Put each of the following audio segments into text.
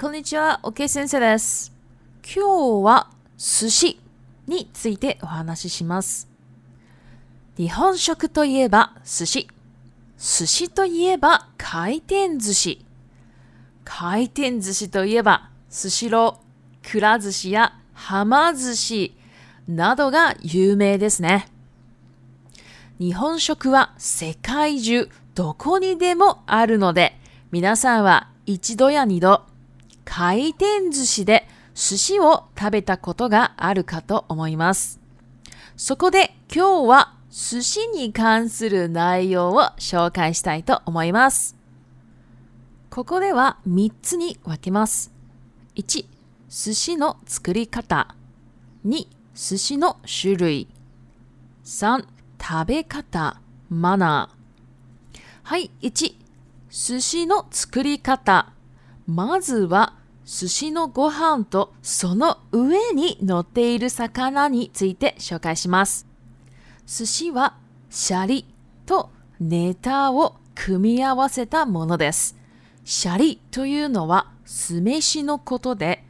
こんにちは、OK 先生です。今日は寿司についてお話しします。日本食といえば寿司。寿司といえば回転寿司。回転寿司といえば寿司ロー、くら寿司やはま寿司などが有名ですね。日本食は世界中どこにでもあるので、皆さんは一度や二度回転寿司で寿司を食べたことがあるかと思います。そこで今日は寿司に関する内容を紹介したいと思います。ここでは3つに分けます。1、寿司の作り方。2、寿司の種類。3、食べ方、マナー。はい、1、寿司の作り方。まずは寿司のご飯とその上に乗っている魚について紹介します。寿司はシャリとネタを組み合わせたものです。シャリというのは酢飯のことで、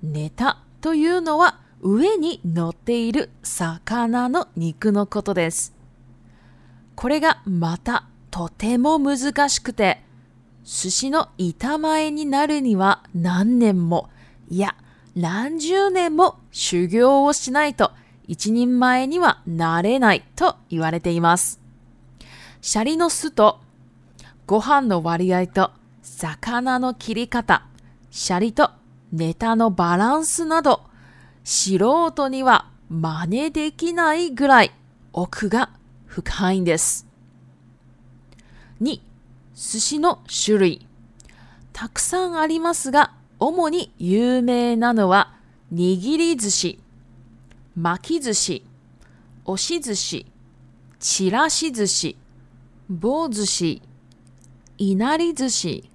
ネタというのは上に乗っている魚の肉のことです。これがまたとても難しくて、寿司の板前になるには何年も、いや、何十年も修行をしないと一人前にはなれないと言われています。シャリの酢とご飯の割合と魚の切り方、シャリとネタのバランスなど、素人には真似できないぐらい奥が深いんです。2、寿司の種類。たくさんありますが、主に有名なのは、握り寿司、巻き寿司、押し寿司、ちらし寿司、棒寿司、いなり寿司、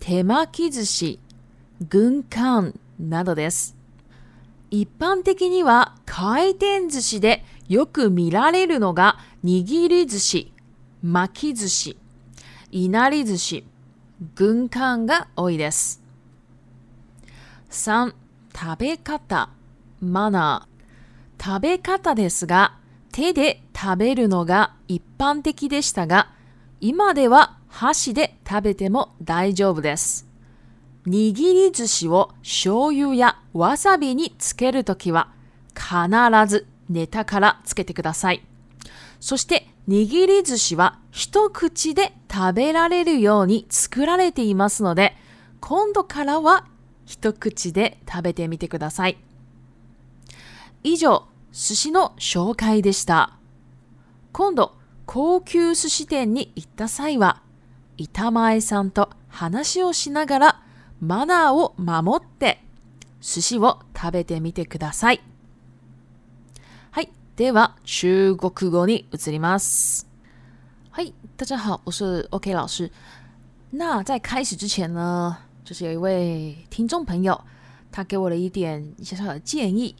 手巻き寿司、軍艦などです。一般的には回転寿司でよく見られるのが握り寿司、巻き寿司、いなり寿司、軍艦が多いです。3、食べ方、マナー。食べ方ですが、手で食べるのが一般的でしたが、今では箸で食べても大丈夫です。握り寿司を醤油やわさびにつけるときは、必ずネタからつけてください。そして握り寿司は一口で食べられるように作られていますので、今度からは一口で食べてみてください。以上、寿司の紹介でした。今度、高級寿司店に行った際は、板前さんと話をしながらマナーを守って寿司を食べてみてください。では中国語に移ります。嗨，大家好，我是 OK 老师。那在开始之前呢，就是有一位听众朋友，他给我了一点小小的建议。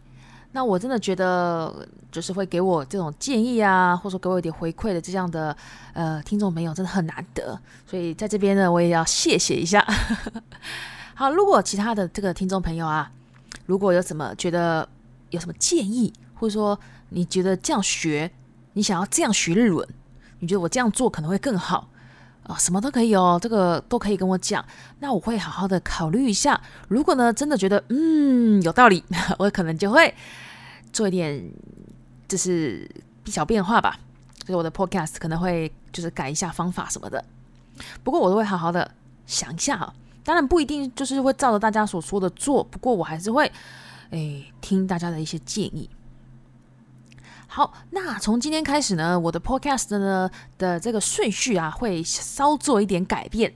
那我真的觉得，就是会给我这种建议啊，或者说给我一点回馈的这样的呃听众朋友，真的很难得。所以在这边呢，我也要谢谢一下。好，如果其他的这个听众朋友啊，如果有什么觉得有什么建议，或者说 你觉得这样学，你想要这样学日文，你觉得我这样做可能会更好啊？什么都可以哦，这个都可以跟我讲，那我会好好的考虑一下。如果呢，真的觉得嗯有道理，我可能就会做一点就是小变化吧，就是我的 podcast 可能会就是改一下方法什么的。不过我都会好好的想一下啊，当然不一定就是会照着大家所说的做，不过我还是会诶听大家的一些建议。好，那从今天开始呢，我的 podcast 呢的这个顺序啊，会稍做一点改变。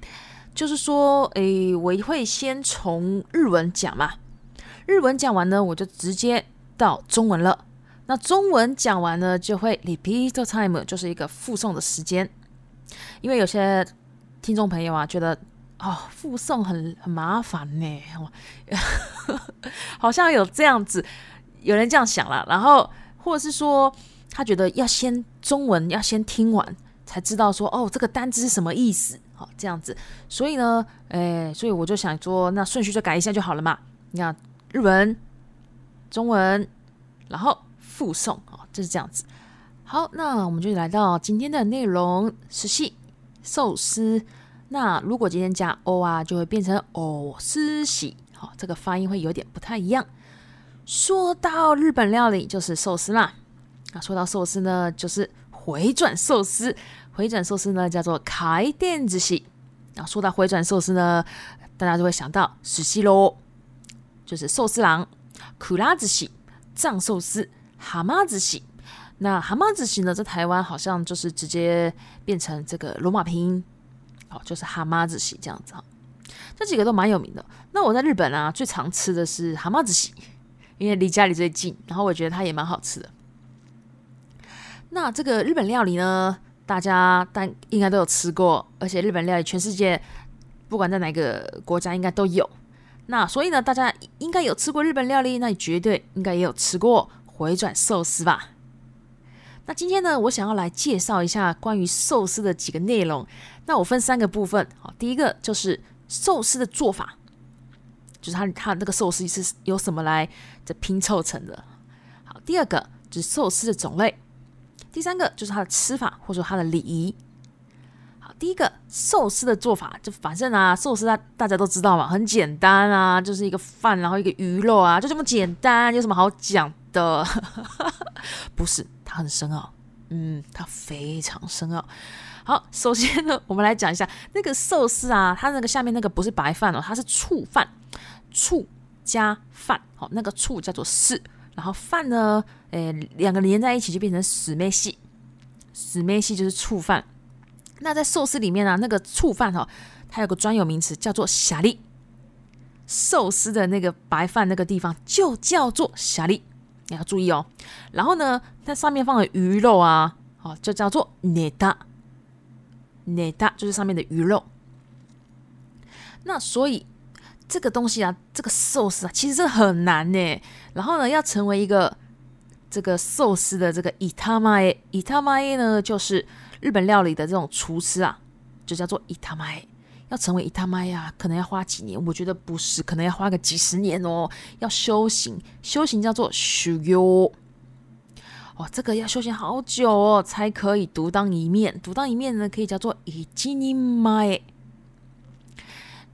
就是说，诶，我会先从日文讲嘛，日文讲完呢，我就直接到中文了。那中文讲完呢，就会 repeat time，就是一个附送的时间。因为有些听众朋友啊，觉得哦，附送很很麻烦呢，好像有这样子，有人这样想了，然后。或者是说，他觉得要先中文要先听完，才知道说哦，这个单字是什么意思。好这样子。所以呢，诶，所以我就想说，那顺序就改一下就好了嘛。你看，日文、中文，然后附送，哦，就是这样子。好，那我们就来到今天的内容，寿司。寿司。那如果今天加 o 啊，就会变成哦司喜。好，这个发音会有点不太一样。说到日本料理，就是寿司啦。那说到寿司呢，就是回转寿司。回转寿司呢，叫做开店子喜。那说到回转寿司呢，大家就会想到寿司喽，就是寿司郎、苦拉子喜、藏寿司、蛤蟆子喜。那蛤蟆子喜呢，在台湾好像就是直接变成这个罗马拼音，哦，就是蛤蟆子喜这样子哈。这几个都蛮有名的。那我在日本啊，最常吃的是蛤蟆子喜。因为离家里最近，然后我觉得它也蛮好吃的。那这个日本料理呢，大家但应该都有吃过，而且日本料理全世界不管在哪个国家应该都有。那所以呢，大家应该有吃过日本料理，那你绝对应该也有吃过回转寿司吧？那今天呢，我想要来介绍一下关于寿司的几个内容。那我分三个部分，好，第一个就是寿司的做法。就是它它那个寿司是由什么来这拼凑成的？好，第二个就是寿司的种类，第三个就是它的吃法或者说它的礼仪。好，第一个寿司的做法，就反正啊，寿司大大家都知道嘛，很简单啊，就是一个饭，然后一个鱼肉啊，就这么简单，有什么好讲的？不是，它很深奥，嗯，它非常深奥。好，首先呢，我们来讲一下那个寿司啊，它那个下面那个不是白饭哦，它是醋饭。醋加饭，好，那个醋叫做四，然后饭呢，诶，两个连在一起就变成死妹系，死妹系就是醋饭。那在寿司里面呢，那个醋饭哈，它有个专有名词叫做霞粒，寿司的那个白饭那个地方就叫做霞粒，你要注意哦。然后呢，它上面放的鱼肉啊，好，就叫做内达，内达就是上面的鱼肉。那所以。这个东西啊，这个寿司啊，其实很难呢。然后呢，要成为一个这个寿司的这个伊塔玛耶，伊塔玛耶呢，就是日本料理的这种厨师啊，就叫做伊塔玛耶。要成为伊塔玛呀，可能要花几年？我觉得不是，可能要花个几十年哦。要修行，修行叫做修哟。哦，这个要修行好久哦，才可以独当一面。独当一面呢，可以叫做伊吉尼玛耶。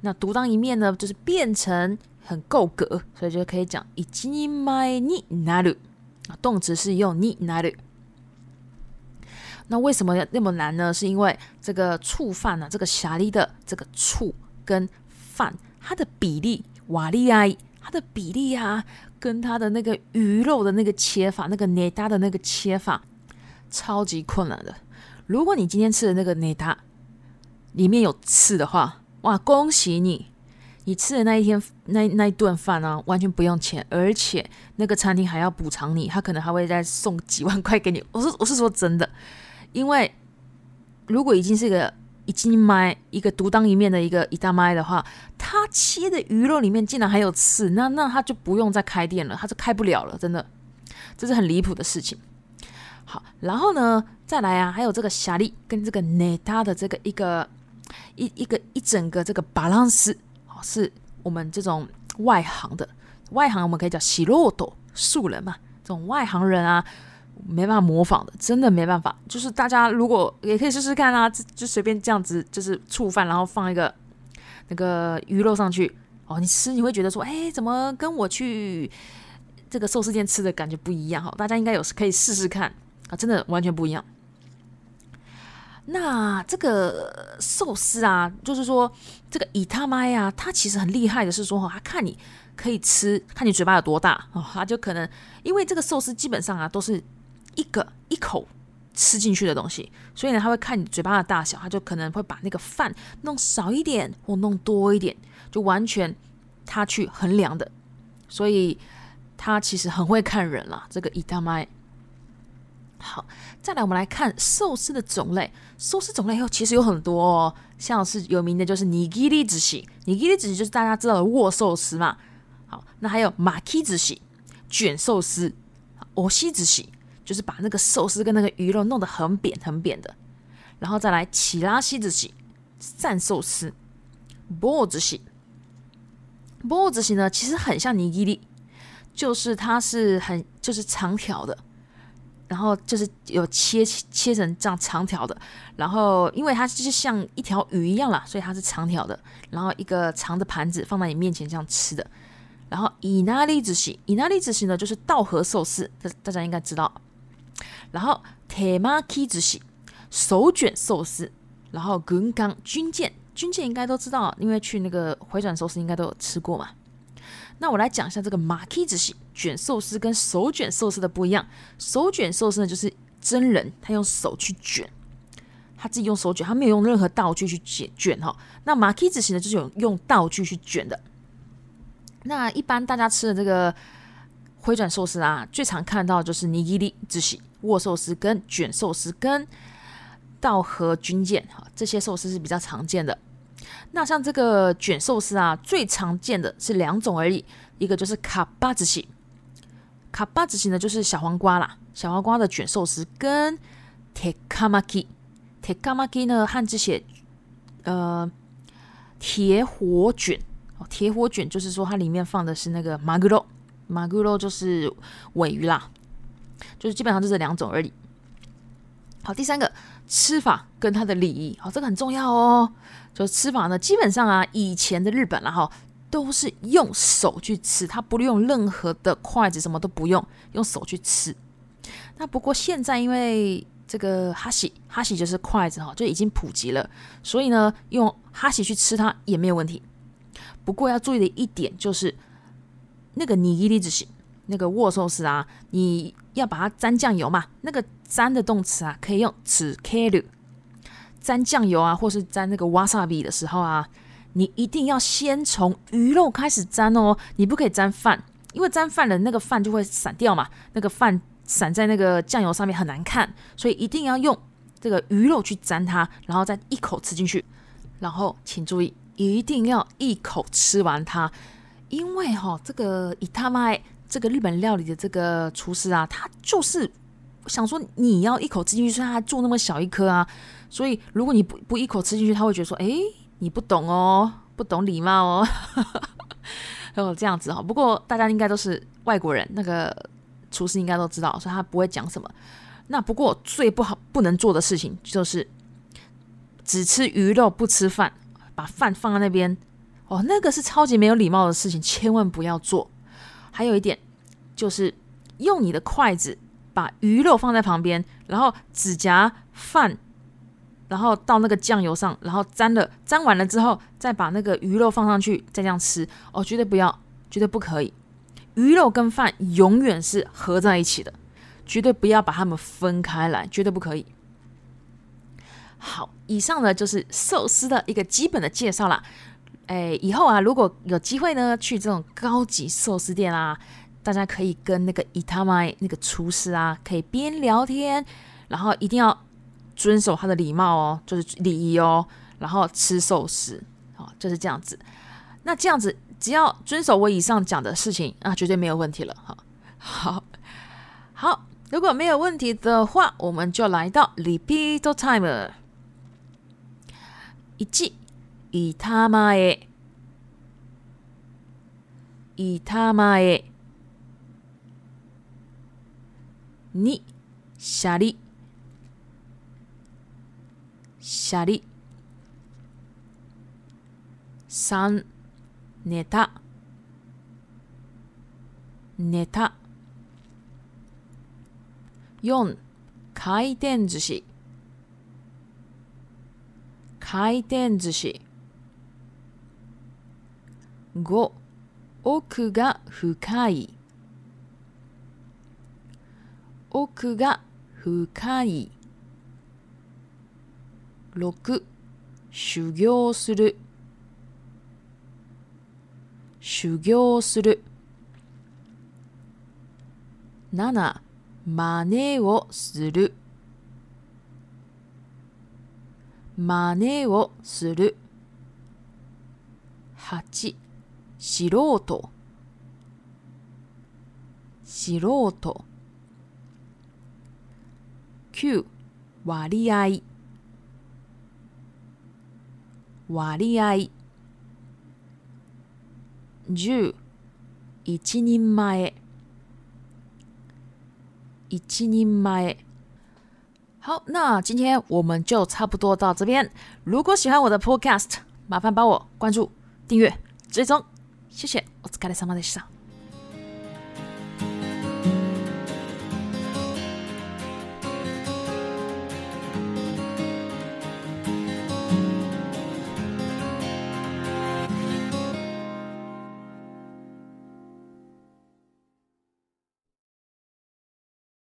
那独当一面呢，就是变成很够格，所以就可以讲一吉麦尼纳鲁啊，动词是用尼纳鲁。那为什么那么难呢？是因为这个醋饭呢，这个霞丽的这个醋跟饭，它的比例瓦利亚，它的比例啊，跟它的那个鱼肉的那个切法，那个内搭的那个切法，超级困难的。如果你今天吃的那个内搭里面有刺的话，哇，恭喜你！你吃的那一天那那一顿饭呢，完全不用钱，而且那个餐厅还要补偿你，他可能还会再送几万 块给你。我是我是说真的，因为如果已经是一个已经买一个独当一面的一个一大麦的话，他切的鱼肉里面竟然还有刺，那那他就不用再开店了，他就开不了了，真的，这是很离谱的事情。好，然后呢，再来啊，还有这个霞丽跟这个内达的这个一个。一一个一整个这个巴朗斯，哦，是我们这种外行的外行，我们可以叫喜洛朵素人嘛，这种外行人啊，没办法模仿的，真的没办法。就是大家如果也可以试试看啊，就随便这样子，就是醋饭，然后放一个那个鱼肉上去，哦，你吃你会觉得说，哎，怎么跟我去这个寿司店吃的感觉不一样？哈，大家应该有可以试试看啊，真的完全不一样。那这个寿司啊，就是说这个伊他妈呀，他其实很厉害的是说哈，他看你可以吃，看你嘴巴有多大哦，他就可能因为这个寿司基本上啊都是一个一口吃进去的东西，所以呢他会看你嘴巴的大小，他就可能会把那个饭弄少一点或弄多一点，就完全他去衡量的，所以他其实很会看人啦，这个伊他妈。好，再来我们来看寿司的种类。寿司种类有其实有很多哦，像是有名的就是尼基利子系，尼基利子系就是大家知道的握寿司嘛。好，那还有马基子系卷寿司，欧西子系就是把那个寿司跟那个鱼肉弄得很扁很扁的。然后再来奇拉西子系，扇寿司。波子型，波子型呢，其实很像尼基利，就是它是很就是长条的，然后就是有切切成这样长条的，然后因为它就是像一条鱼一样啦，所以它是长条的，然后一个长的盘子放在你面前这样吃的。然后伊那利子型，伊那利子型呢就是稻荷寿司，大大家应该知道。然后铁马 K 子型，手卷寿司。然后军港军舰。军舰应该都知道，因为去那个回转寿司应该都有吃过嘛。那我来讲一下这个马 K 子型卷寿司跟手卷寿司的不一样。手卷寿司呢，就是真人他用手去卷，他自己用手卷，他没有用任何道具去卷卷哈。那马 K 子型呢，就是有用道具去卷的。那一般大家吃的这个回转寿司啊，最常看到就是尼基利之喜握寿司跟卷寿司跟稻荷军舰哈，这些寿司是比较常见的。那像这个卷寿司啊，最常见的是两种而已，一个就是卡巴子型，卡巴子型呢就是小黄瓜啦，小黄瓜的卷寿司跟铁卡玛基，铁卡玛基呢汉字写呃铁火卷，哦铁火卷就是说它里面放的是那个马古肉，马古肉就是尾鱼啦，就是基本上就这两种而已。好，第三个吃法跟它的礼仪，好，这个很重要哦。就吃法呢，基本上啊，以前的日本啦哈，都是用手去吃，他不用任何的筷子，什么都不用，用手去吃。那不过现在因为这个哈喜哈喜就是筷子哈，就已经普及了，所以呢，用哈喜去吃它也没有问题。不过要注意的一点就是，那个尼伊利子型那个握寿司啊，你要把它沾酱油嘛，那个沾的动词啊，可以用此 carry。沾酱油啊，或是沾那个 wasabi 的时候啊，你一定要先从鱼肉开始沾哦，你不可以沾饭，因为沾饭了那个饭就会散掉嘛，那个饭散在那个酱油上面很难看，所以一定要用这个鱼肉去沾它，然后再一口吃进去。然后请注意，一定要一口吃完它，因为哈，这个伊他麦这个日本料理的这个厨师啊，他就是想说你要一口吃进去，所以他做那么小一颗啊。所以，如果你不不一口吃进去，他会觉得说：“哎，你不懂哦，不懂礼貌哦。”哦，这样子哈。不过大家应该都是外国人，那个厨师应该都知道，所以他不会讲什么。那不过最不好不能做的事情就是只吃鱼肉不吃饭，把饭放在那边哦，那个是超级没有礼貌的事情，千万不要做。还有一点就是用你的筷子把鱼肉放在旁边，然后只夹饭。然后到那个酱油上，然后沾了，沾完了之后，再把那个鱼肉放上去，再这样吃哦，绝对不要，绝对不可以。鱼肉跟饭永远是合在一起的，绝对不要把它们分开来，绝对不可以。好，以上呢就是寿司的一个基本的介绍啦。哎，以后啊，如果有机会呢，去这种高级寿司店啊，大家可以跟那个伊塔麦那个厨师啊，可以边聊天，然后一定要。遵守他的礼貌哦，就是礼仪哦，然后吃寿司，好，就是这样子。那这样子，只要遵守我以上讲的事情，那绝对没有问题了。哈，好，好，如果没有问题的话，我们就来到 repeat time。一、いたまえ、いたまえ。二、シャリ。 シャリ。3ネタネタ4回転寿司。回転寿司。5奥が深い。奥が深い。6修行する。修行する。7真似をする。真似をする。8素人素人9割合。割合十一人前一人前好，那今天我们就差不多到这边。如果喜欢我的 Podcast，麻烦帮我关注、订阅、追踪，谢谢。お疲れ様でした。